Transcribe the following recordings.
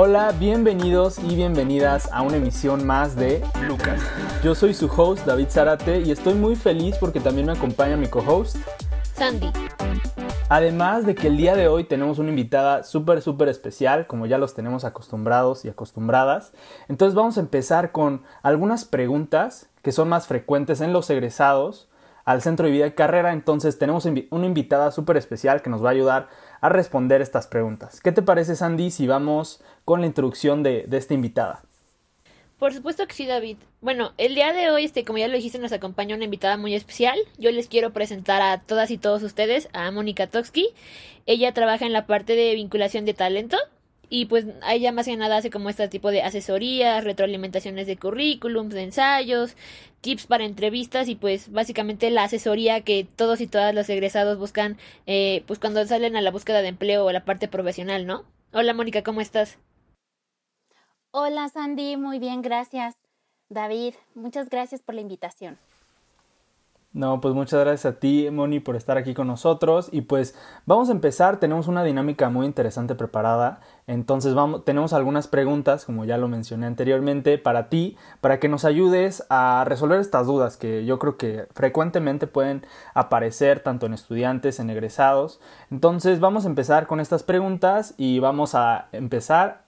Hola, bienvenidos y bienvenidas a una emisión más de Lucas. Yo soy su host David Zarate y estoy muy feliz porque también me acompaña mi co-host Sandy. Además de que el día de hoy tenemos una invitada súper, súper especial, como ya los tenemos acostumbrados y acostumbradas. Entonces vamos a empezar con algunas preguntas que son más frecuentes en los egresados al Centro de Vida y Carrera. Entonces tenemos una invitada súper especial que nos va a ayudar a responder estas preguntas. ¿Qué te parece, Sandy, si vamos con la introducción de, de esta invitada? Por supuesto que sí, David. Bueno, el día de hoy, este, como ya lo dijiste, nos acompaña una invitada muy especial. Yo les quiero presentar a todas y todos ustedes a Mónica Toksky. Ella trabaja en la parte de vinculación de talento y pues ella más que nada hace como este tipo de asesorías, retroalimentaciones de currículums, de ensayos, tips para entrevistas y pues básicamente la asesoría que todos y todas los egresados buscan eh, pues cuando salen a la búsqueda de empleo o la parte profesional, ¿no? Hola Mónica, ¿cómo estás? Hola Sandy, muy bien, gracias. David, muchas gracias por la invitación. No, pues muchas gracias a ti, Moni, por estar aquí con nosotros. Y pues vamos a empezar. Tenemos una dinámica muy interesante preparada. Entonces vamos, tenemos algunas preguntas, como ya lo mencioné anteriormente, para ti, para que nos ayudes a resolver estas dudas que yo creo que frecuentemente pueden aparecer tanto en estudiantes, en egresados. Entonces vamos a empezar con estas preguntas y vamos a empezar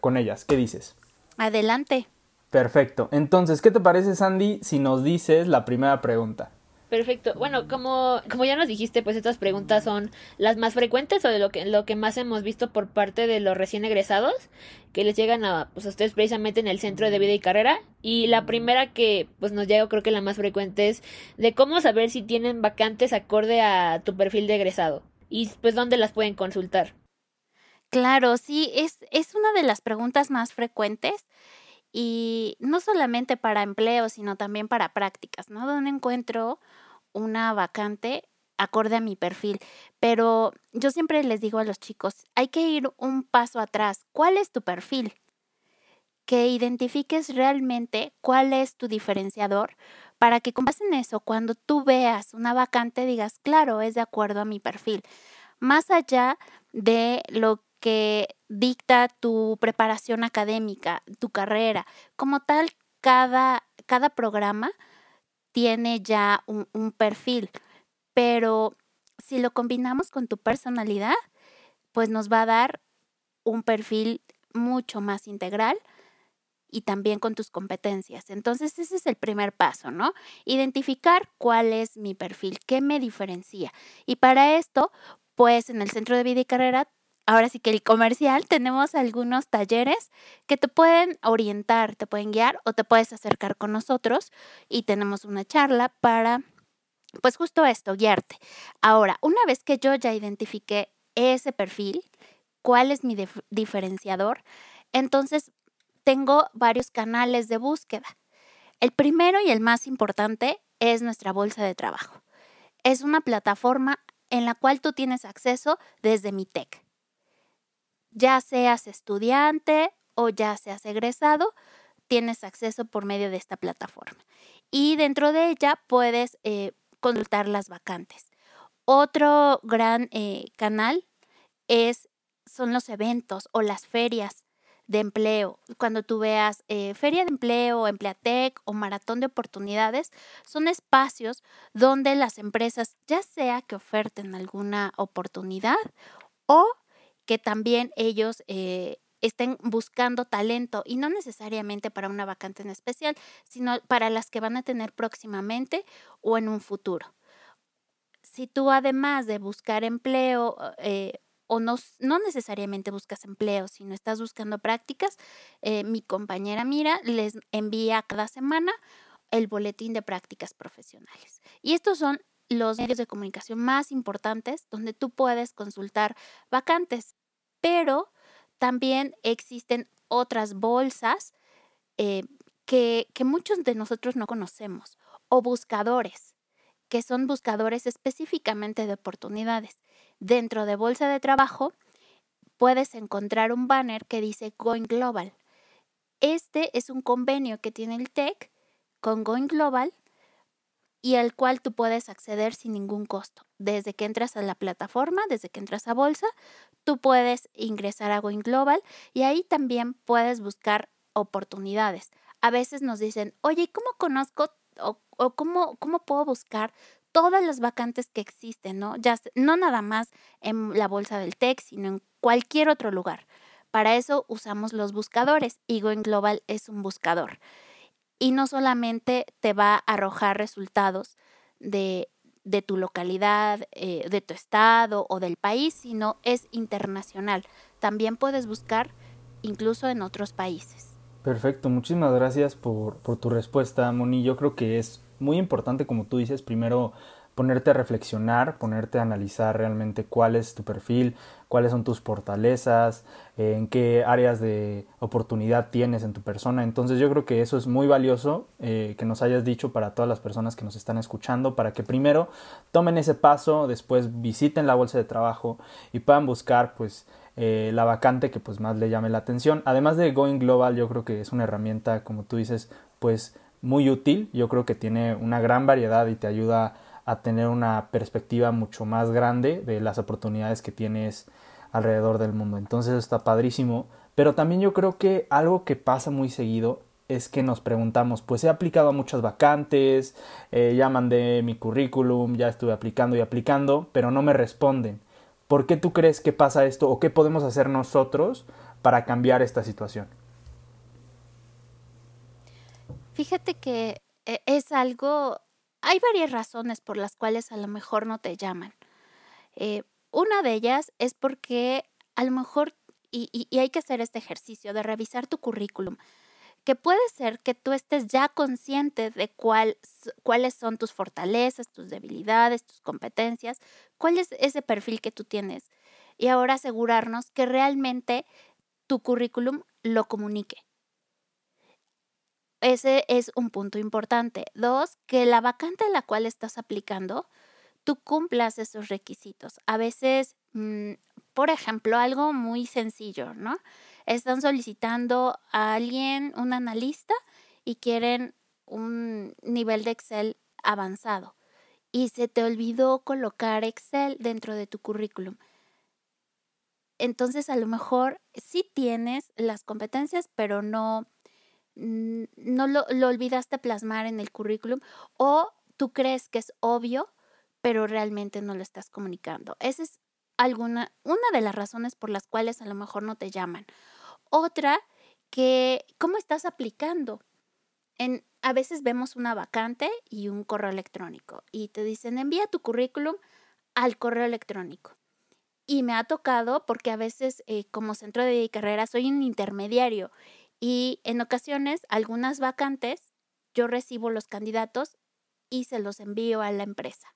con ellas. ¿Qué dices? Adelante. Perfecto. Entonces, ¿qué te parece, Sandy, si nos dices la primera pregunta? Perfecto. Bueno, como, como ya nos dijiste, pues estas preguntas son las más frecuentes o de lo que, lo que más hemos visto por parte de los recién egresados que les llegan a, pues, a ustedes precisamente en el centro de vida y carrera. Y la primera que pues nos llega, creo que la más frecuente es de cómo saber si tienen vacantes acorde a tu perfil de egresado y pues dónde las pueden consultar. Claro, sí, es, es una de las preguntas más frecuentes y no solamente para empleo, sino también para prácticas, ¿no? Donde encuentro una vacante acorde a mi perfil. Pero yo siempre les digo a los chicos, hay que ir un paso atrás. ¿Cuál es tu perfil? Que identifiques realmente cuál es tu diferenciador para que con base en eso, cuando tú veas una vacante, digas, claro, es de acuerdo a mi perfil. Más allá de lo que dicta tu preparación académica, tu carrera. Como tal, cada, cada programa tiene ya un, perfil, pero si lo combinamos con tu personalidad, pues nos va a dar un perfil mucho más integral y también con tus competencias. Entonces, ese es el primer paso, ¿no? Identificar cuál es mi perfil, qué me diferencia. Y para esto, pues en el Centro de Vida y Carrera ahora sí que el comercial, tenemos algunos talleres que te pueden orientar, te pueden guiar o te puedes acercar con nosotros y tenemos una charla para, pues justo esto, guiarte. Ahora, una vez que yo ya identifiqué ese perfil, cuál es mi diferenciador, entonces tengo varios canales de búsqueda. El primero y el más importante es nuestra bolsa de trabajo. Es una plataforma en la cual tú tienes acceso desde mi tech ya seas estudiante o ya seas egresado, tienes acceso por medio de esta plataforma. Y dentro de ella puedes eh, consultar las vacantes. Otro gran eh, canal es, son los eventos o las ferias de empleo. Cuando tú veas eh, feria de empleo, empleatec o maratón de oportunidades, son espacios donde las empresas ya sea que oferten alguna oportunidad o que también ellos eh, estén buscando talento y no necesariamente para una vacante en especial, sino para las que van a tener próximamente o en un futuro. Si tú además de buscar empleo eh, o no, no, necesariamente buscas empleo, sino estás buscando prácticas, eh, mi compañera Mira les envía cada semana el boletín de prácticas profesionales. Y estos son los medios de comunicación más importantes donde tú puedes consultar vacantes, pero también existen otras bolsas eh, que, que muchos de nosotros no conocemos o buscadores que son buscadores específicamente de oportunidades. Dentro de Bolsa de Trabajo puedes encontrar un banner que dice Going Global. Este es un convenio que tiene el TEC con Going Global y al cual tú puedes acceder sin ningún costo. Desde que entras a la plataforma, desde que entras a bolsa, tú puedes ingresar a Going Global y ahí también puedes buscar oportunidades. A veces nos dicen, oye, ¿cómo conozco o, cómo, cómo puedo buscar todas las vacantes que existen, ¿no? Ya, no nada más en la bolsa del TEC, sino en cualquier otro lugar. Para eso usamos los buscadores y Going Global es un buscador. Y no solamente te va a arrojar resultados de, de tu localidad, eh, de tu estado o del país, sino es internacional. También puedes buscar incluso en otros países. Perfecto, muchísimas gracias por, por tu respuesta, Moni. Yo creo que es muy importante, como tú dices, primero ponerte a reflexionar, ponerte a analizar realmente cuál es tu perfil, cuáles son tus fortalezas, en qué áreas de oportunidad tienes en tu persona. Entonces yo creo que eso es muy valioso eh, que nos hayas dicho para todas las personas que nos están escuchando, para que primero tomen ese paso, después visiten la bolsa de trabajo y puedan buscar pues eh, la vacante que pues más le llame la atención. Además de Going Global, yo creo que es una herramienta, como tú dices, pues muy útil. Yo creo que tiene una gran variedad y te ayuda a tener una perspectiva mucho más grande de las oportunidades que tienes alrededor del mundo. Entonces está padrísimo. Pero también yo creo que algo que pasa muy seguido es que nos preguntamos, pues he aplicado a muchas vacantes, eh, ya mandé mi currículum, ya estuve aplicando y aplicando, pero no me responden. ¿Por qué tú crees que pasa esto o qué podemos hacer nosotros para cambiar esta situación? Fíjate que eh, es algo, hay varias razones por las cuales a lo mejor no te llaman. Eh, una de ellas es porque a lo mejor, y, hay que hacer este ejercicio de revisar tu currículum, que puede ser que tú estés ya consciente de cuál, cuáles son tus fortalezas, tus debilidades, tus competencias, cuál es ese perfil que tú tienes. Y ahora asegurarnos que realmente tu currículum lo comunique. Ese es un punto importante. Dos, que la vacante a la cual estás aplicando, tú cumplas esos requisitos. A veces, mm, por ejemplo, algo muy sencillo, ¿no? Están solicitando a alguien, un analista, y quieren un nivel de Excel avanzado. Y se te olvidó colocar Excel dentro de tu currículum. Entonces, a lo mejor sí tienes las competencias, pero no no lo, olvidaste plasmar en el currículum o tú crees que es obvio, pero realmente no lo estás comunicando. Esa es alguna, una de las razones por las cuales a lo mejor no te llaman. Otra, que cómo estás aplicando. En, a veces vemos una vacante y un correo electrónico y te dicen envía tu currículum al correo electrónico. Y me ha tocado porque a veces eh, como centro de carrera soy un intermediario y en ocasiones, algunas vacantes, yo recibo los candidatos y se los envío a la empresa.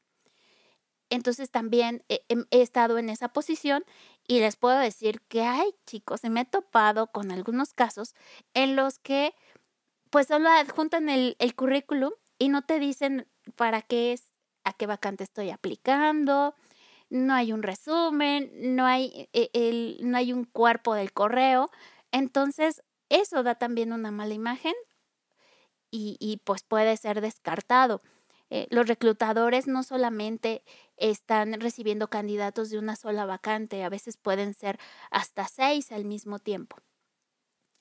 Entonces también he, estado en esa posición y les puedo decir que hay chicos, me he topado con algunos casos en los que pues solo adjuntan el, el currículum y no te dicen para qué es, a qué vacante estoy aplicando, no hay un resumen, no hay, e, el, no hay un cuerpo del correo. Entonces, eso da también una mala imagen y, pues puede ser descartado. Eh, los reclutadores no solamente están recibiendo candidatos de una sola vacante, a veces pueden ser hasta seis al mismo tiempo.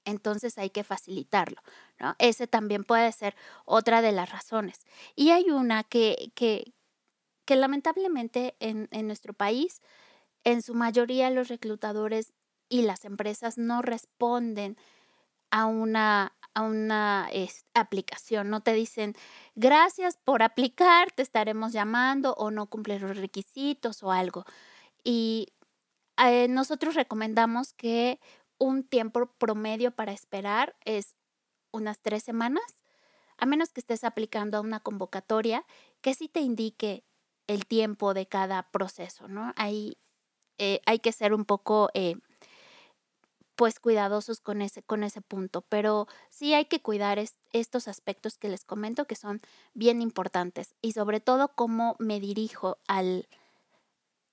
Entonces hay que facilitarlo. ¿no? Ese también puede ser otra de las razones. Y hay una que, que, lamentablemente en, en nuestro país, en su mayoría los reclutadores y las empresas no responden a una, a una aplicación. No te dicen, gracias por aplicar, te estaremos llamando o no cumple los requisitos o algo. Y eh, nosotros recomendamos que un tiempo promedio para esperar es unas tres semanas, a menos que estés aplicando a una convocatoria que sí te indique el tiempo de cada proceso, ¿no? Ahí eh, hay que ser un poco eh, pues cuidadosos con ese, con ese punto, pero sí hay que cuidar estos aspectos que les comento que son bien importantes y sobre todo cómo me dirijo al,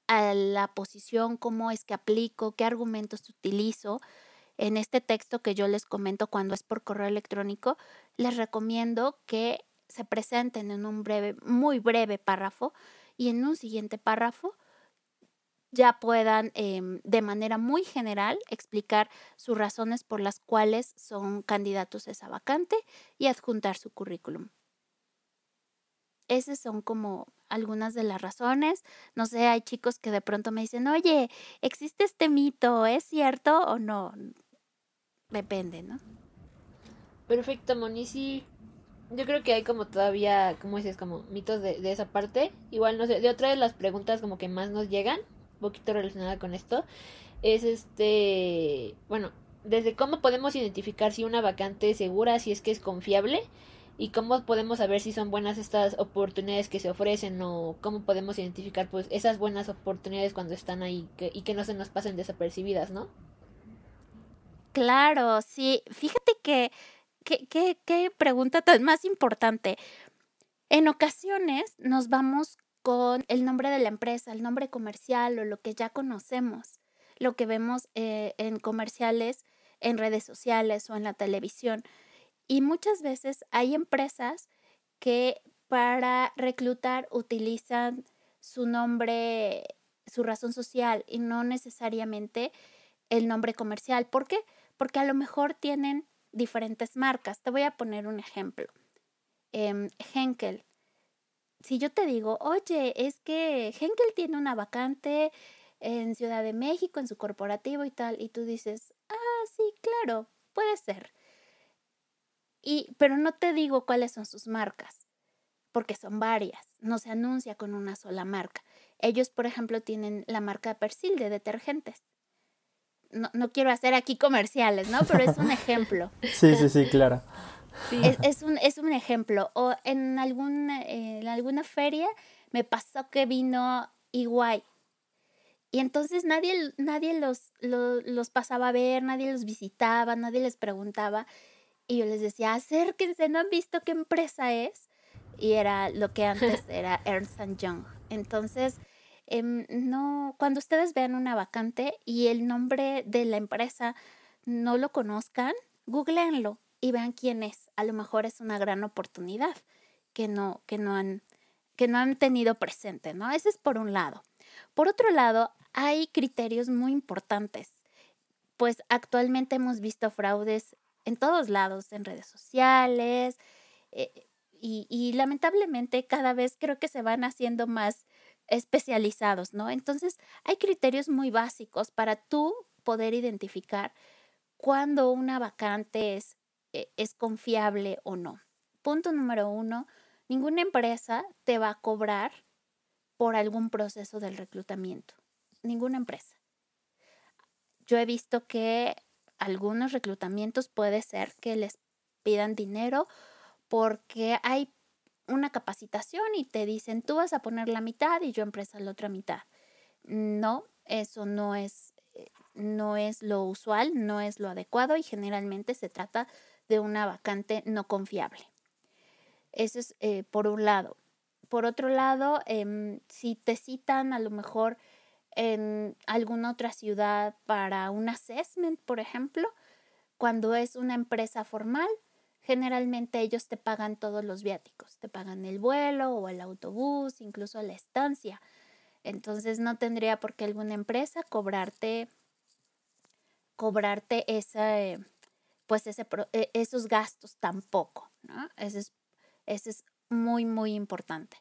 a la posición, cómo es que aplico, qué argumentos utilizo. En este texto que yo les comento cuando es por correo electrónico, les recomiendo que se presenten en un breve, muy breve párrafo y en un siguiente párrafo ya puedan em, de manera muy general explicar sus razones por las cuales son candidatos a esa vacante y adjuntar su currículum. Esas son como algunas de las razones. No sé, hay chicos que de pronto me dicen, oye, ¿existe este mito? ¿Es cierto o no? Depende, ¿no? Perfecto, Moni. Sí, yo creo que hay como todavía, como dices, como mitos de, de esa parte. Igual, no sé, de otra de las preguntas como que más nos llegan, poquito relacionada con esto, es este, bueno, desde cómo podemos identificar si una vacante es segura, si es que es confiable y cómo podemos saber si son buenas estas oportunidades que se ofrecen o cómo podemos identificar pues esas buenas oportunidades cuando están ahí y que no se nos pasen desapercibidas, ¿no? Claro, sí. Fíjate que, qué, qué pregunta tan más importante. En ocasiones nos vamos con el nombre de la empresa, el nombre comercial o lo que ya conocemos, lo que vemos eh, en comerciales, en redes sociales o en la televisión. Y muchas veces hay empresas que para reclutar utilizan su nombre, su razón social y no necesariamente el nombre comercial. ¿Por qué? Porque a lo mejor tienen diferentes marcas. Te voy a poner un ejemplo. Em, Henkel. Si yo te digo, oye, es que Henkel tiene una vacante en Ciudad de México, en su corporativo y tal, y tú dices, ah, sí, claro, puede ser. Y, pero no te digo cuáles son sus marcas, porque son varias, no se anuncia con una sola marca. Ellos, por ejemplo, tienen la marca Persil de detergentes. No, no quiero hacer aquí comerciales, ¿no? Pero es un ejemplo. sí, sí, sí, claro. Es, un, es un ejemplo. O en alguna, en alguna feria me pasó que vino Iguay. Y entonces nadie, nadie los, los, los, pasaba a ver, nadie los visitaba, nadie les preguntaba. Y yo les decía, acérquense, ¿no han visto qué empresa es? Y era lo que antes era Ernst Young. Entonces, em, no, cuando ustedes vean una vacante y el nombre de la empresa no lo conozcan, googleenlo y vean quién es. A lo mejor es una gran oportunidad que no, que no han, que no han tenido presente, ¿no? Ese es por un lado. Por otro lado, hay criterios muy importantes, pues actualmente hemos visto fraudes en todos lados, en redes sociales, eh, y, y, lamentablemente cada vez creo que se van haciendo más especializados, ¿no? Entonces hay criterios muy básicos para tú poder identificar cuándo una vacante es, es confiable o no. Punto número uno, ninguna empresa te va a cobrar por algún proceso del reclutamiento. Ninguna empresa. Yo he visto que algunos reclutamientos puede ser que les pidan dinero porque hay una capacitación y te dicen tú vas a poner la mitad y yo empresa la otra mitad. No, eso no es, eh, no es lo usual, no es lo adecuado y generalmente se trata de una vacante no confiable. Eso es eh, por un lado. Por otro lado, em, si te citan a lo mejor en alguna otra ciudad para un assessment, por ejemplo, cuando es una empresa formal, generalmente ellos te pagan todos los viáticos, te pagan el vuelo o el autobús, incluso la estancia. Entonces no tendría por qué alguna empresa cobrarte cobrarte ese, pues ese, e, esos gastos tampoco, ¿no? Ese es, ese es muy, muy importante.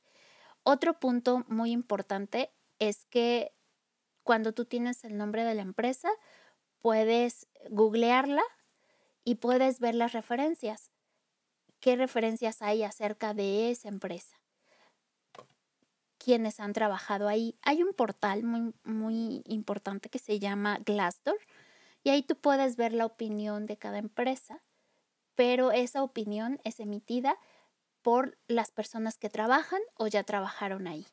Otro punto muy importante es que cuando tú tienes el nombre de la empresa, puedes googlearla y puedes ver las referencias. ¿Qué referencias hay acerca de esa empresa? ¿Quiénes han trabajado ahí? Hay un portal muy, muy importante que se llama Glassdoor y ahí tú puedes ver la opinión de cada empresa, pero esa opinión es emitida por las personas que trabajan o ya trabajaron ahí.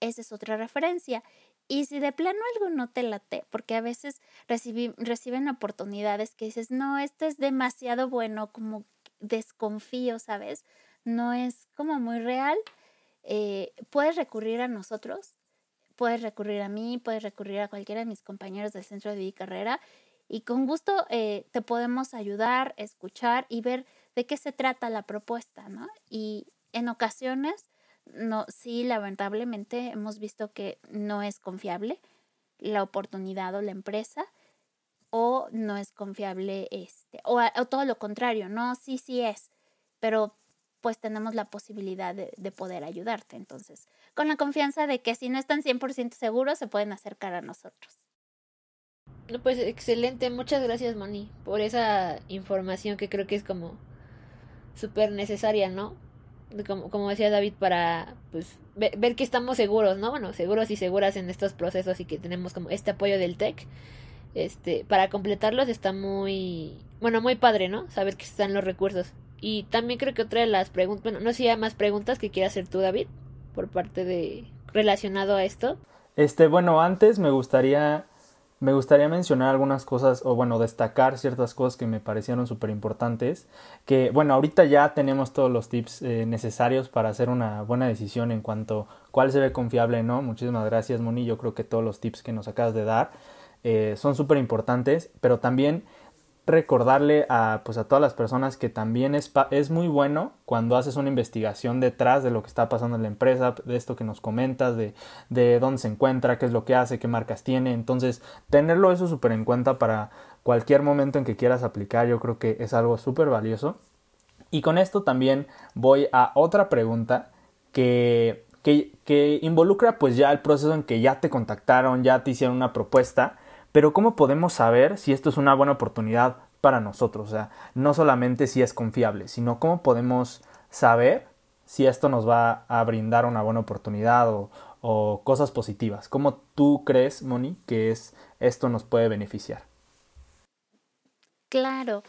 Esa es otra referencia. Y si de plano algo no te late, porque a veces reciben oportunidades que dices, no, esto es demasiado bueno, como desconfío, ¿sabes? No es como muy real. Eh, puedes recurrir a nosotros, puedes recurrir a mí, puedes recurrir a cualquiera de mis compañeros del centro de vida carrera y con gusto eh, te podemos ayudar, escuchar y ver de qué se trata la propuesta, ¿no? Y en ocasiones, no, sí, lamentablemente hemos visto que no es confiable la oportunidad o la empresa o no es confiable este o, o todo lo contrario, no, sí, sí es, pero pues tenemos la posibilidad de, de, poder ayudarte. Entonces, con la confianza de que si no están 100% seguros, se pueden acercar a nosotros. Pues excelente, muchas gracias Moni por esa información que creo que es como súper necesaria, ¿no? Como, como decía David, para pues ver, ver, que estamos seguros, ¿no? Bueno, seguros y seguras en estos procesos y que tenemos como este apoyo del TEC. Este, para completarlos está muy, bueno, muy padre, ¿no? Saber que están los recursos. Y también creo que otra de las preguntas, bueno, no sé si hay más preguntas que quieras hacer tú, David, por parte de relacionado a esto. Este, bueno, antes me gustaría me gustaría mencionar algunas cosas, o bueno, destacar ciertas cosas que me parecieron súper importantes. Que, bueno, ahorita ya tenemos todos los tips eh, necesarios para hacer una buena decisión en cuanto cuál se ve confiable, ¿no? Muchísimas gracias, Moni. Yo creo que todos los tips que nos acabas de dar eh, son súper importantes, pero también recordarle a, pues a todas las personas que también es, es muy bueno cuando haces una investigación detrás de lo que está pasando en la empresa, de esto que nos comentas, de, de dónde se encuentra, qué es lo que hace, qué marcas tiene. Entonces, tenerlo eso súper en cuenta para cualquier momento en que quieras aplicar, yo creo que es algo súper valioso. Y con esto también voy a otra pregunta que, que, que involucra pues ya el proceso en que ya te contactaron, ya te hicieron una propuesta pero ¿cómo podemos saber si esto es una buena oportunidad para nosotros? O sea, no solamente si es confiable, sino cómo podemos saber si esto nos va a brindar una buena oportunidad o, o cosas positivas. ¿Cómo tú crees, Moni, que es, esto nos puede beneficiar? Claro,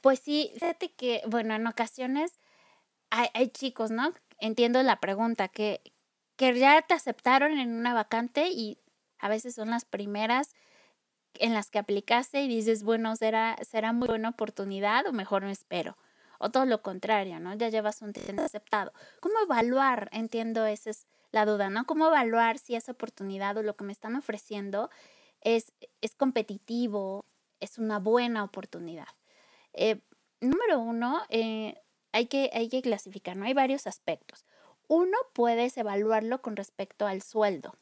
pues sí, fíjate que, bueno, en ocasiones hay, hay chicos, ¿no? Entiendo la pregunta, que, que ya te aceptaron en una vacante y a veces son las primeras en las que aplicaste y dices, bueno, será, será muy buena oportunidad o mejor no espero. O todo lo contrario, ¿no? Ya llevas un tiempo aceptado. ¿Cómo evaluar? Entiendo, esa es la duda, ¿no? ¿Cómo evaluar si esa oportunidad o lo que me están ofreciendo es, es competitivo, es una buena oportunidad? Eh, número uno, eh, hay, que, hay que clasificar, ¿no? Hay varios aspectos. Uno, puedes evaluarlo con respecto al sueldo.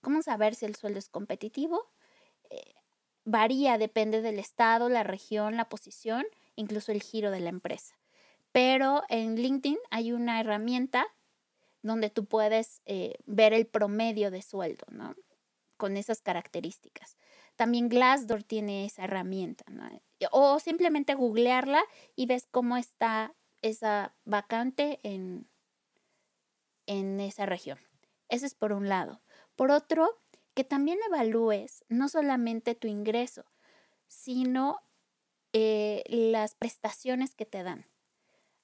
¿Cómo saber si el sueldo es competitivo? Eh, varía, depende del estado, la región, la posición, incluso el giro de la empresa. Pero en LinkedIn hay una herramienta donde tú puedes eh, ver el promedio de sueldo, ¿no? Con esas características. También Glassdoor tiene esa herramienta, ¿no? O simplemente googlearla y ves cómo está esa vacante en, en esa región. Ese es por un lado. Por otro, que también evalúes no solamente tu ingreso, sino eh, las prestaciones que te dan.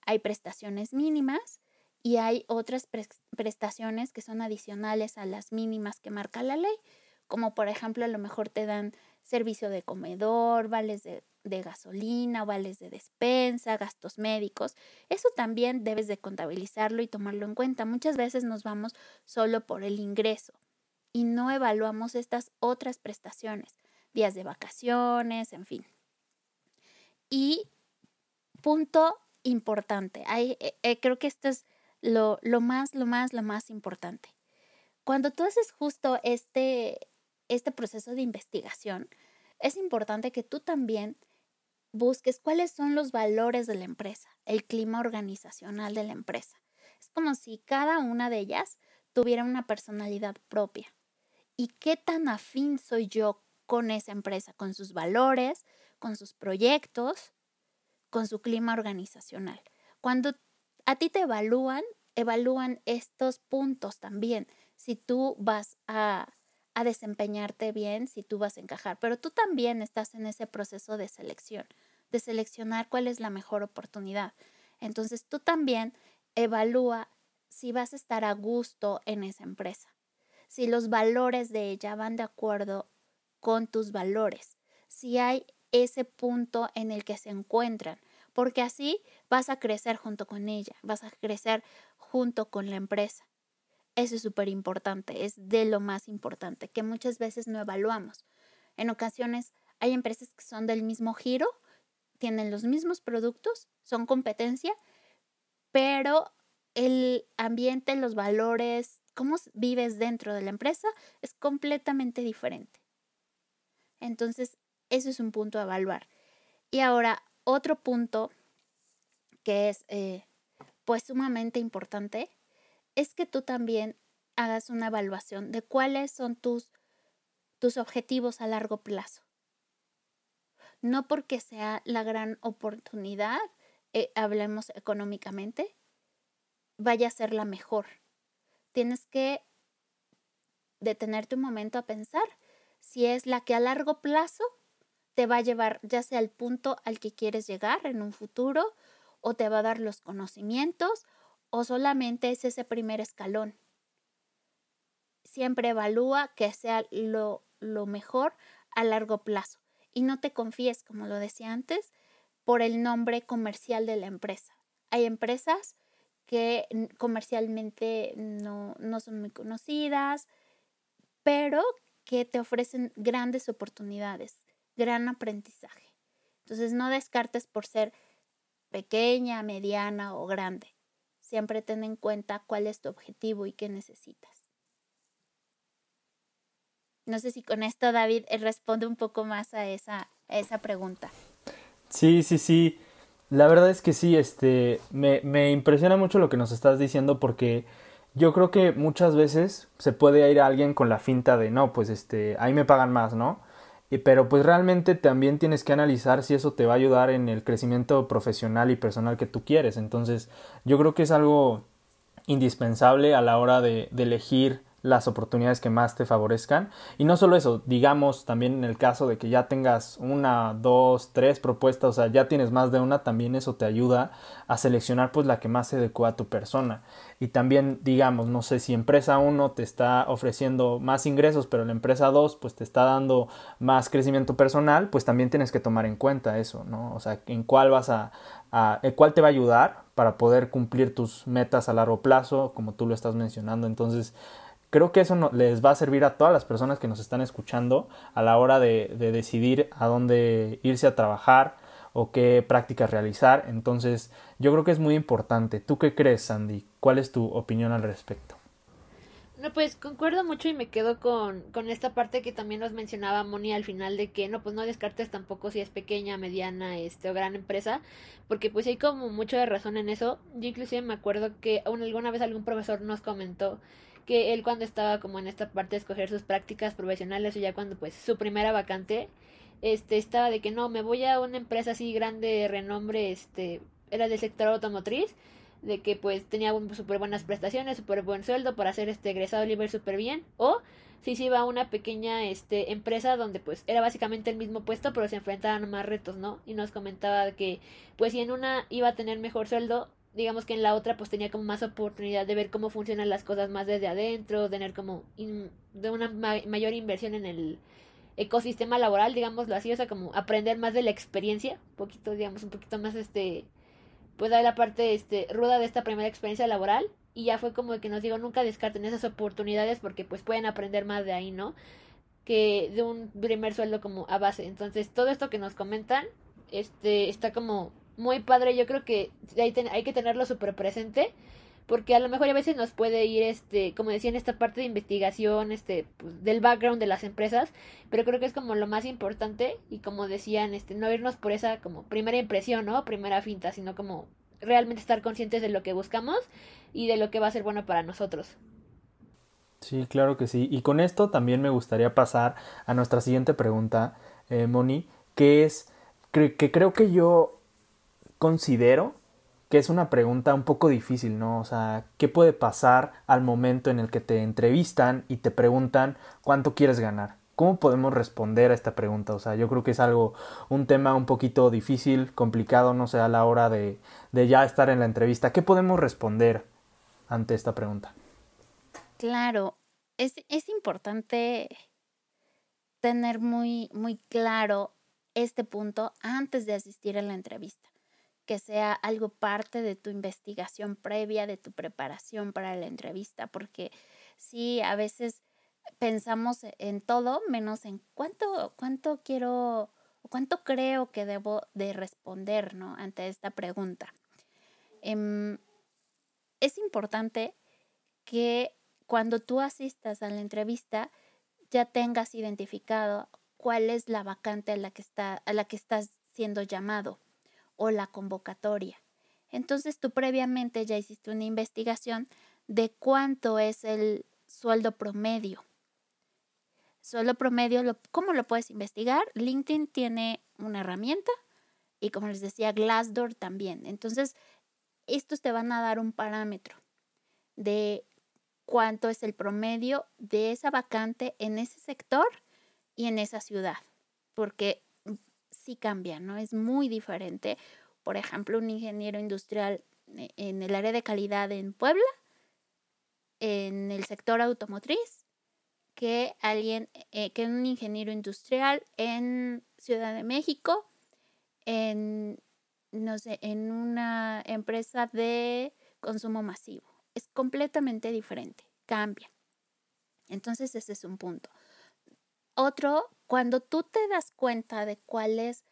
Hay prestaciones mínimas y hay otras prestaciones que son adicionales a las mínimas que marca la ley, como por ejemplo a lo mejor te dan servicio de comedor, vales de, de gasolina, vales de despensa, gastos médicos. Eso también debes de contabilizarlo y tomarlo en cuenta. Muchas veces nos vamos solo por el ingreso y no evaluamos estas otras prestaciones, días de vacaciones, en fin. Y punto importante, eh, eh, creo que esto es lo, lo, más, lo más, lo más importante. Cuando tú haces justo este, este proceso de investigación, es importante que tú también busques cuáles son los valores de la empresa, el clima organizacional de la empresa. Es como si cada una de ellas tuviera una personalidad propia y qué tan afín soy yo con esa empresa, con sus valores, con sus proyectos, con su clima organizacional. Cuando a ti te evalúan, evalúan estos puntos también, si tú vas a, desempeñarte bien, si tú vas a encajar, pero tú también estás en ese proceso de selección, de seleccionar cuál es la mejor oportunidad. Entonces tú también evalúa si vas a estar a gusto en esa empresa si los valores de ella van de acuerdo con tus valores, si hay ese punto en el que se encuentran, porque así vas a crecer junto con ella, vas a crecer junto con la empresa. Eso es súper importante, es de lo más importante, que muchas veces no evaluamos. En ocasiones hay empresas que son del mismo giro, tienen los mismos productos, son competencia, pero el ambiente, los valores, cómo vives dentro de la empresa es completamente diferente. Entonces, eso es un punto a evaluar. Y ahora, otro punto que es eh, pues sumamente importante es que tú también hagas una evaluación de cuáles son tus, tus objetivos a largo plazo. No porque sea la gran oportunidad, eh, hablemos económicamente, vaya a ser la mejor. Tienes que detenerte un momento a pensar si es la que a largo plazo te va a llevar ya sea al punto al que quieres llegar en un futuro o te va a dar los conocimientos o solamente es ese primer escalón. Siempre evalúa que sea lo, lo mejor a largo plazo y no te confíes, como lo decía antes, por el nombre comercial de la empresa. Hay empresas que comercialmente no, no son muy conocidas, pero que te ofrecen grandes oportunidades, gran aprendizaje. Entonces no descartes por ser pequeña, mediana o grande. Siempre ten en cuenta cuál es tu objetivo y qué necesitas. No sé si con esto David eh, responde un poco más a esa, esa pregunta. Sí, sí, sí. La verdad es que sí, este, me, me impresiona mucho lo que nos estás diciendo porque yo creo que muchas veces se puede ir a alguien con la finta de no, pues este, ahí me pagan más, ¿no? Y, pero pues realmente también tienes que analizar si eso te va a ayudar en el crecimiento profesional y personal que tú quieres. Entonces, yo creo que es algo indispensable a la hora de, de elegir las oportunidades que más te favorezcan. Y no solo eso, digamos también en el caso de que ya tengas una, dos, tres propuestas, o sea, ya tienes más de una, también eso te ayuda a seleccionar pues la que más se adecua a tu persona. Y también, digamos, no sé si empresa 1 te está ofreciendo más ingresos, pero la empresa 2 pues te está dando más crecimiento personal, pues también tienes que tomar en cuenta eso, ¿no? O sea, en cuál vas a, a cuál te va a ayudar para poder cumplir tus metas a largo plazo, como tú lo estás mencionando. Entonces, creo que eso les va a servir a todas las personas que nos están escuchando a la hora de, decidir a dónde irse a trabajar o qué prácticas realizar. Entonces, yo creo que es muy importante. ¿Tú qué crees, Sandy? ¿Cuál es tu opinión al respecto? No, pues concuerdo mucho y me quedo con, con esta parte que también nos mencionaba Moni al final de que no, pues no descartes tampoco si es pequeña, mediana, este o gran empresa, porque pues hay como mucho de razón en eso. Yo inclusive me acuerdo que alguna vez algún profesor nos comentó que él cuando estaba como en esta parte de escoger sus prácticas profesionales o ya cuando pues su primera vacante, este estaba de que no, me voy a una empresa así grande de renombre, este, era del sector automotriz, de que pues tenía súper buenas prestaciones, súper buen sueldo para hacer este egresado libre súper bien, o si se iba a una pequeña este empresa donde pues era básicamente el mismo puesto pero se enfrentaban a más retos, ¿no? Y nos comentaba que pues si en una iba a tener mejor sueldo, digamos que en la otra pues tenía como más oportunidad de ver cómo funcionan las cosas más desde adentro, tener como de una mayor inversión en el ecosistema laboral, digámoslo así, o sea, como aprender más de la experiencia, un poquito, digamos, un poquito más este, pues de la parte este, ruda de esta primera experiencia laboral y ya fue como que nos digo, nunca descarten esas oportunidades porque pues pueden aprender más de ahí, ¿no? Que de un primer sueldo como a base. Entonces, todo esto que nos comentan, este, está como muy padre. Yo creo que hay, hay que tenerlo súper presente. Porque a lo mejor a veces nos puede ir, este, como decía, en esta parte de investigación, este, pues, del background de las empresas. Pero creo que es como lo más importante. Y como decían, este, no irnos por esa como primera impresión, ¿no? Primera finta, sino como realmente estar conscientes de lo que buscamos y de lo que va a ser bueno para nosotros. Sí, claro que sí. Y con esto también me gustaría pasar a nuestra siguiente pregunta, eh, Moni, que es que creo que yo considero que es una pregunta un poco difícil, ¿no? O sea, ¿qué puede pasar al momento en el que te entrevistan y te preguntan cuánto quieres ganar? ¿Cómo podemos responder a esta pregunta? O sea, yo creo que es algo, un tema un poquito difícil, complicado, no sé, a la hora de, ya estar en la entrevista. ¿Qué podemos responder ante esta pregunta? Claro, es, es importante tener muy, muy claro este punto antes de asistir a la entrevista que sea algo parte de tu investigación previa, de tu preparación para la entrevista, porque sí, a veces pensamos en todo menos en cuánto, cuánto quiero cuánto creo que debo de responder ¿no? ante esta pregunta. Em, es importante que cuando tú asistas a la entrevista ya tengas identificado cuál es la vacante a la que, está, a la que estás siendo llamado o la convocatoria. Entonces tú previamente ya hiciste una investigación de cuánto es el sueldo promedio. Sueldo promedio, ¿cómo lo puedes investigar? LinkedIn tiene una herramienta y como les decía, Glassdoor también. Entonces, estos te van a dar un parámetro de cuánto es el promedio de esa vacante en ese sector y en esa ciudad, porque sí cambia, ¿no? Es muy diferente. Por ejemplo, un ingeniero industrial eh, en el área de calidad en Puebla, en el sector automotriz, que alguien, eh, que un ingeniero industrial en Ciudad de México, en, no sé, en una empresa de consumo masivo es completamente diferente, cambia. Entonces ese es un punto. Otro, cuando tú te das cuenta de cuál es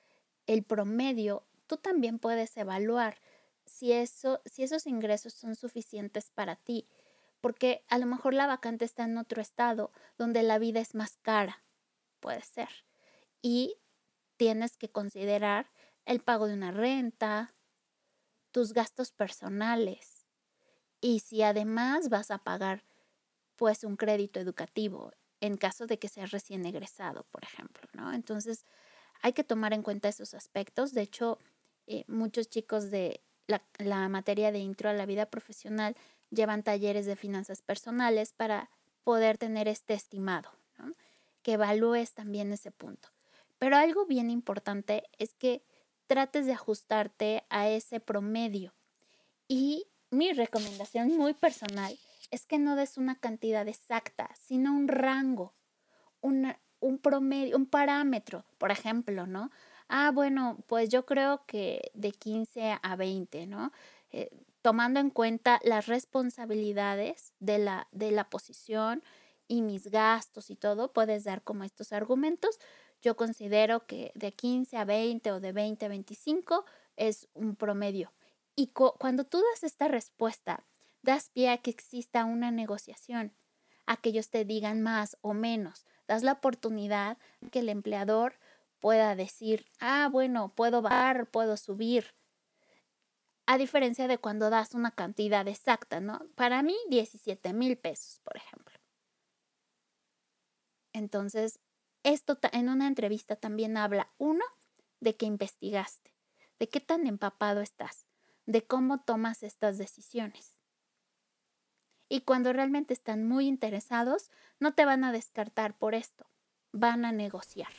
el promedio, tú también puedes evaluar si, eso, si esos ingresos son suficientes para ti, porque a lo mejor la vacante está en otro estado donde la vida es más cara, puede ser, y tienes que considerar el pago de una renta, tus gastos personales, y si además vas a pagar pues un crédito educativo en caso de que seas recién egresado, por ejemplo, ¿no? Entonces hay que tomar en cuenta esos aspectos. De hecho, eh, muchos chicos de la, la, materia de intro a la vida profesional llevan talleres de finanzas personales para poder tener este estimado, ¿no? que evalúes también ese punto. Pero algo bien importante es que trates de ajustarte a ese promedio y mi recomendación muy personal es que no des una cantidad exacta, sino un rango, un promedio, un parámetro, por ejemplo, ¿no? Ah, bueno, pues yo creo que de 15 a 20, ¿no? Eh, tomando en cuenta las responsabilidades de la, de la posición y mis gastos y todo, puedes dar como estos argumentos. Yo considero que de 15 a 20 o de 20 a 25 es un promedio. Y cuando tú das esta respuesta, das pie a que exista una negociación, a que ellos te digan más o menos, das la oportunidad que el empleador pueda decir, ah, bueno, puedo bajar, puedo subir. A diferencia de cuando das una cantidad exacta, ¿no? Para mí, 17 mil pesos, por ejemplo. Entonces, esto en una entrevista también habla, uno, de que investigaste, de qué tan empapado estás de cómo tomas estas decisiones. Y cuando realmente están muy interesados, no te van a descartar por esto, van a negociar.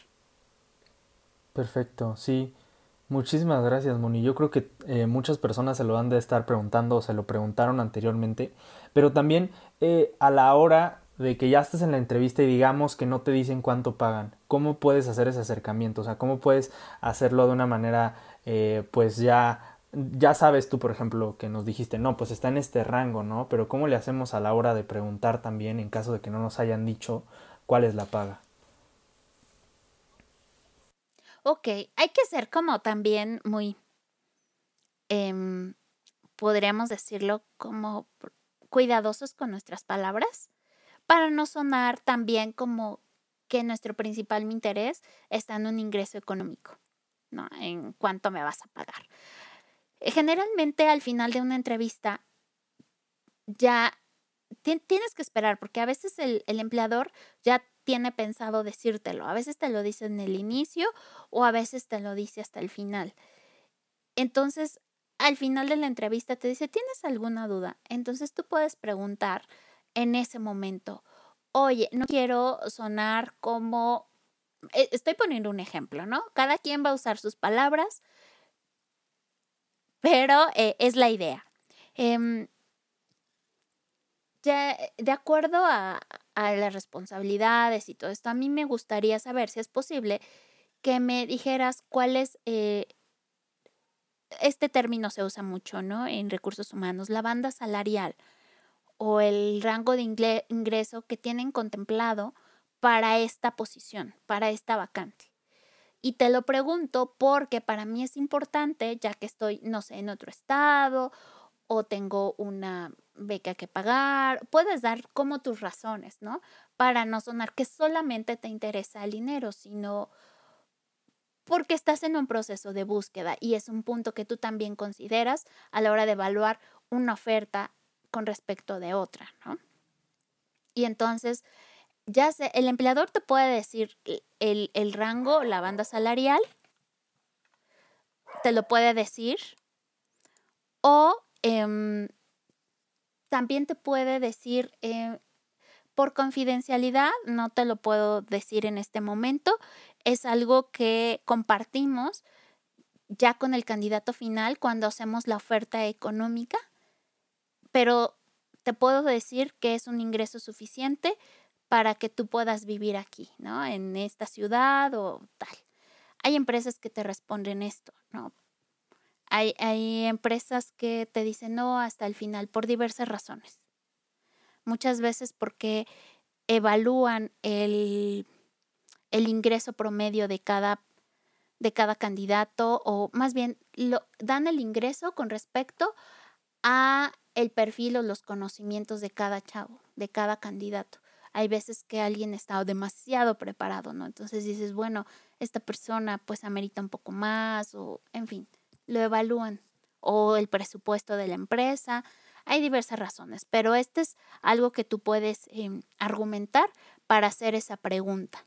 Perfecto, sí. Muchísimas gracias, Moni. Yo creo que eh, muchas personas se lo han de estar preguntando o se lo preguntaron anteriormente, pero también eh, a la hora de que ya estés en la entrevista y digamos que no te dicen cuánto pagan, ¿cómo puedes hacer ese acercamiento? O sea, ¿cómo puedes hacerlo de una manera eh, pues ya ya sabes tú, por ejemplo, que nos dijiste, no, pues está en este rango, ¿no? Pero ¿cómo le hacemos a la hora de preguntar también en caso de que no nos hayan dicho cuál es la paga? Ok, hay que ser como también muy, em, podríamos decirlo, como cuidadosos con nuestras palabras para no sonar también como que nuestro principal interés está en un ingreso económico, ¿no? En cuánto me vas a pagar. Eh, generalmente al final de una entrevista ya tienes que esperar porque a veces el, empleador ya tiene pensado decírtelo. A veces te lo dice en el inicio o a veces te lo dice hasta el final. Entonces, al final de la entrevista te dice, ¿tienes alguna duda? Entonces tú puedes preguntar en ese momento, oye, no quiero sonar como... Eh, estoy poniendo un ejemplo, ¿no? Cada quien va a usar sus palabras pero eh, es la idea. Em, ya, de acuerdo a, las responsabilidades y todo esto, a mí me gustaría saber si es posible que me dijeras cuál es, eh, este término se usa mucho, ¿no? En recursos humanos, la banda salarial o el rango de ingreso que tienen contemplado para esta posición, para esta vacante. Y te lo pregunto porque para mí es importante, ya que estoy, no sé, en otro estado o tengo una beca que pagar, puedes dar como tus razones, ¿no? Para no sonar que solamente te interesa el dinero, sino porque estás en un proceso de búsqueda y es un punto que tú también consideras a la hora de evaluar una oferta con respecto de otra, ¿no? Y entonces, ya sé, el empleador te puede decir el, el rango, la banda salarial, te lo puede decir, o em, también te puede decir, eh, por confidencialidad, no te lo puedo decir en este momento, es algo que compartimos ya con el candidato final cuando hacemos la oferta económica, pero te puedo decir que es un ingreso suficiente para que tú puedas vivir aquí, ¿no? En esta ciudad o tal. Hay empresas que te responden esto, ¿no? Hay, hay empresas que te dicen no hasta el final por diversas razones. Muchas veces porque evalúan el, el ingreso promedio de cada, de cada candidato o más bien lo, dan el ingreso con respecto a el perfil o los conocimientos de cada chavo, de cada candidato. Hay veces que alguien está demasiado preparado, ¿no? Entonces dices, bueno, esta persona pues amerita un poco más o en fin lo evalúan o el presupuesto de la empresa. Hay diversas razones, pero este es algo que tú puedes em, argumentar para hacer esa pregunta.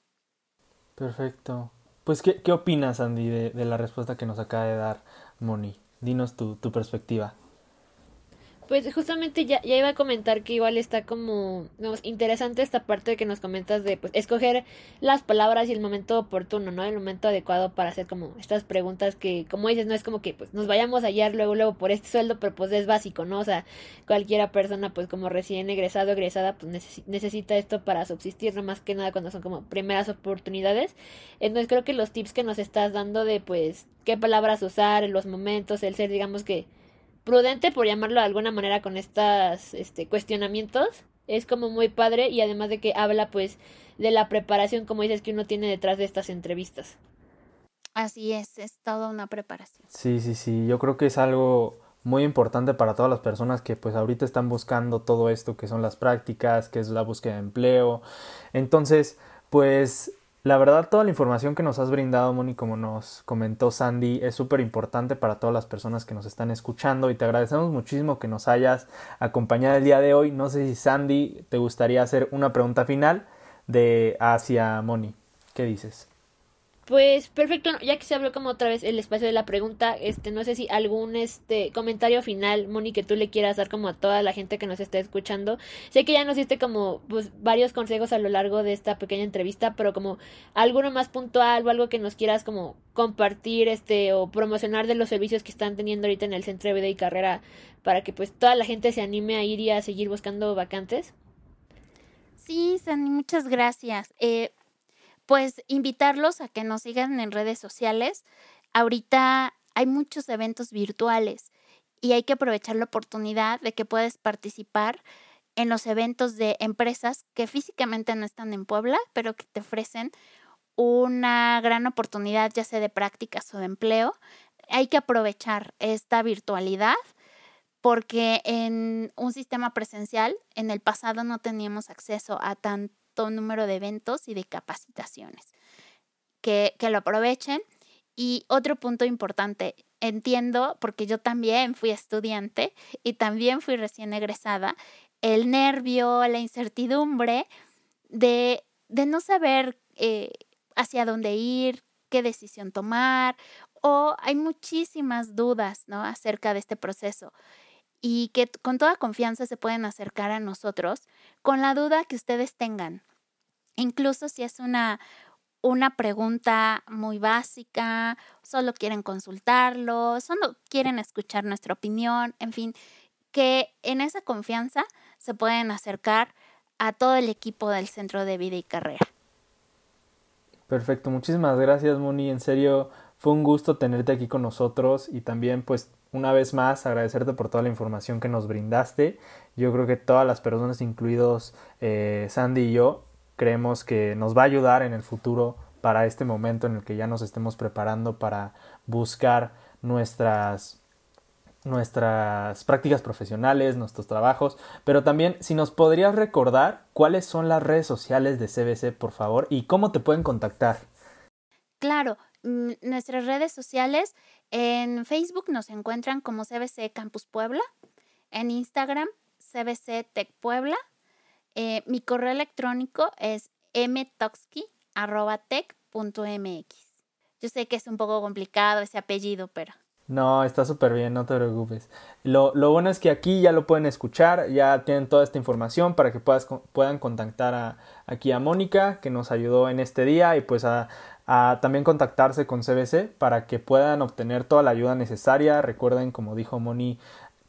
Perfecto. Pues, ¿qué, qué opinas, Andy, de, de, la respuesta que nos acaba de dar Moni? Dinos tu, tu perspectiva. Pues justamente ya, ya iba a comentar que igual está como interesante esta parte que nos comentas de pues escoger las palabras y el momento oportuno, ¿no? El momento adecuado para hacer como estas preguntas que, como dices, no es como que pues nos vayamos a hallar luego, luego por este sueldo, pero pues es básico, ¿no? O sea, cualquiera persona pues como recién egresado, egresada, pues necesita esto para subsistir, no más que nada cuando son como primeras oportunidades. Entonces creo que los tips que nos estás dando de pues qué palabras usar, los momentos, el ser digamos que prudente, por llamarlo de alguna manera, con estos este, cuestionamientos. Es como muy padre y además de que habla pues de la preparación, como dices, que uno tiene detrás de estas entrevistas. Así es, es toda una preparación. Sí, sí, sí, yo creo que es algo muy importante para todas las personas que pues ahorita están buscando todo esto que son las prácticas, que es la búsqueda de empleo. Entonces, pues la verdad, toda la información que nos has brindado, Moni, como nos comentó Sandy, es súper importante para todas las personas que nos están escuchando y te agradecemos muchísimo que nos hayas acompañado el día de hoy. No sé si Sandy te gustaría hacer una pregunta final de hacia Moni. ¿Qué dices? Pues perfecto, ya que se abrió como otra vez el espacio de la pregunta, este, no sé si algún este comentario final, Moni, que tú le quieras dar como a toda la gente que nos está escuchando. Sé que ya nos diste como pues varios consejos a lo largo de esta pequeña entrevista, pero como alguno más puntual o algo que nos quieras como compartir este o promocionar de los servicios que están teniendo ahorita en el centro de vida y carrera para que pues toda la gente se anime a ir y a seguir buscando vacantes. Sí, Sandy, muchas gracias. Eh, pues invitarlos a que nos sigan en redes sociales. Ahorita hay muchos eventos virtuales y hay que aprovechar la oportunidad de que puedes participar en los eventos de empresas que físicamente no están en Puebla, pero que te ofrecen una gran oportunidad ya sea de prácticas o de empleo. Hay que aprovechar esta virtualidad porque en un sistema presencial en el pasado no teníamos acceso a tan número de eventos y de capacitaciones. Que, que lo aprovechen. Y otro punto importante, entiendo, porque yo también fui estudiante y también fui recién egresada, el nervio, la incertidumbre de, de no saber eh, hacia dónde ir, qué decisión tomar, o hay muchísimas dudas ¿no? acerca de este proceso y que con toda confianza se pueden acercar a nosotros con la duda que ustedes tengan. Incluso si es una, una pregunta muy básica, solo quieren consultarlo, solo quieren escuchar nuestra opinión, en fin, que en esa confianza se pueden acercar a todo el equipo del Centro de Vida y Carrera. Perfecto, muchísimas gracias Moni, en serio fue un gusto tenerte aquí con nosotros y también pues una vez más agradecerte por toda la información que nos brindaste. Yo creo que todas las personas, incluidos eh, Sandy y yo, creemos que nos va a ayudar en el futuro para este momento en el que ya nos estemos preparando para buscar nuestras nuestras prácticas profesionales, nuestros trabajos, pero también si nos podrías recordar cuáles son las redes sociales de CBC, por favor, y cómo te pueden contactar. Claro, nuestras redes sociales en Facebook nos encuentran como CBC Campus Puebla, en Instagram CBC Tech Puebla, eh, mi correo electrónico es mtoxki.tech.mx. Yo sé que es un poco complicado ese apellido, pero no, está súper bien, no te preocupes. Lo, lo, bueno es que aquí ya lo pueden escuchar, ya tienen toda esta información para que puedas, puedan contactar a, aquí a Mónica, que nos ayudó en este día, y pues a, a, también contactarse con CBC para que puedan obtener toda la ayuda necesaria. Recuerden, como dijo Moni,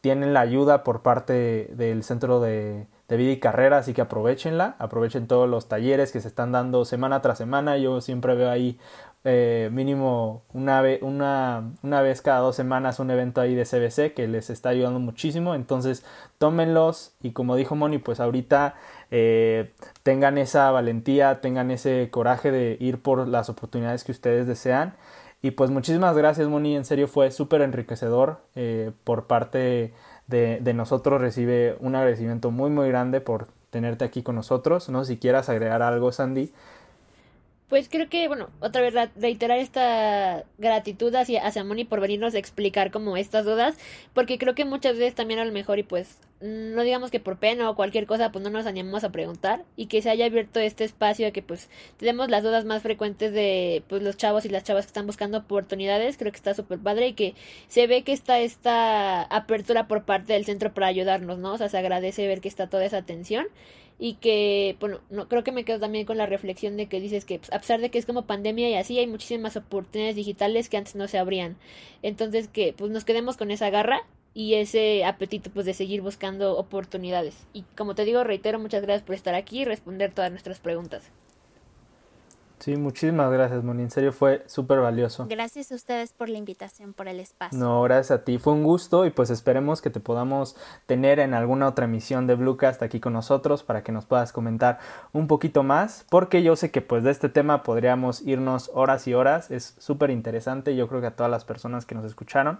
tienen la ayuda por parte del Centro de, de Vida y Carrera, así que aprovechenla, aprovechen todos los talleres que se están dando semana tras semana. Yo siempre veo ahí eh, mínimo una, vez cada dos semanas un evento ahí de CBC que les está ayudando muchísimo. Entonces tómenlos y como dijo Moni, pues ahorita eh, tengan esa valentía, tengan ese coraje de ir por las oportunidades que ustedes desean. Y pues muchísimas gracias Moni, en serio fue súper enriquecedor eh, por parte de, nosotros. Recibe un agradecimiento muy muy grande por tenerte aquí con nosotros. No si quieras agregar algo Sandy pues creo que, bueno, otra vez reiterar esta gratitud hacia, hacia Moni por venirnos a explicar como estas dudas, porque creo que muchas veces también a lo mejor y pues no digamos que por pena o cualquier cosa pues no nos animamos a preguntar y que se haya abierto este espacio de que pues tenemos las dudas más frecuentes de pues los chavos y las chavas que están buscando oportunidades, creo que está súper padre y que se ve que está esta apertura por parte del centro para ayudarnos, ¿no? O sea, se agradece ver que está toda esa atención y que, bueno, no, creo que me quedo también con la reflexión de que dices que pues, a pesar de que es como pandemia y así, hay muchísimas oportunidades digitales que antes no se abrían. Entonces que pues nos quedemos con esa garra y ese apetito pues de seguir buscando oportunidades. Y como te digo, reitero, muchas gracias por estar aquí y responder todas nuestras preguntas. Sí, muchísimas gracias, Moni. En serio fue súper valioso. Gracias a ustedes por la invitación, por el espacio. No, gracias a ti. Fue un gusto y pues esperemos que te podamos tener en alguna otra emisión de Bluecast aquí con nosotros para que nos puedas comentar un poquito más, porque yo sé que pues de este tema podríamos irnos horas y horas. Es súper interesante. Yo creo que a todas las personas que nos escucharon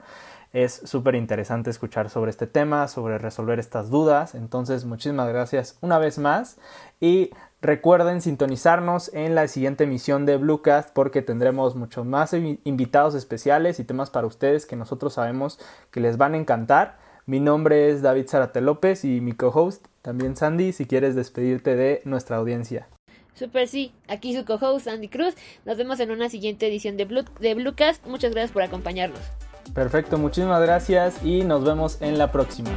es súper interesante escuchar sobre este tema, sobre resolver estas dudas. Entonces, muchísimas gracias una vez más y Recuerden sintonizarnos en la siguiente emisión de Bluecast porque tendremos muchos más invitados especiales y temas para ustedes que nosotros sabemos que les van a encantar. Mi nombre es David Zarate López y mi co-host también Sandy, si quieres despedirte de nuestra audiencia. Super, sí, aquí su co-host Sandy Cruz. Nos vemos en una siguiente edición de, de Bluecast. Muchas gracias por acompañarnos. Perfecto, muchísimas gracias y nos vemos en la próxima.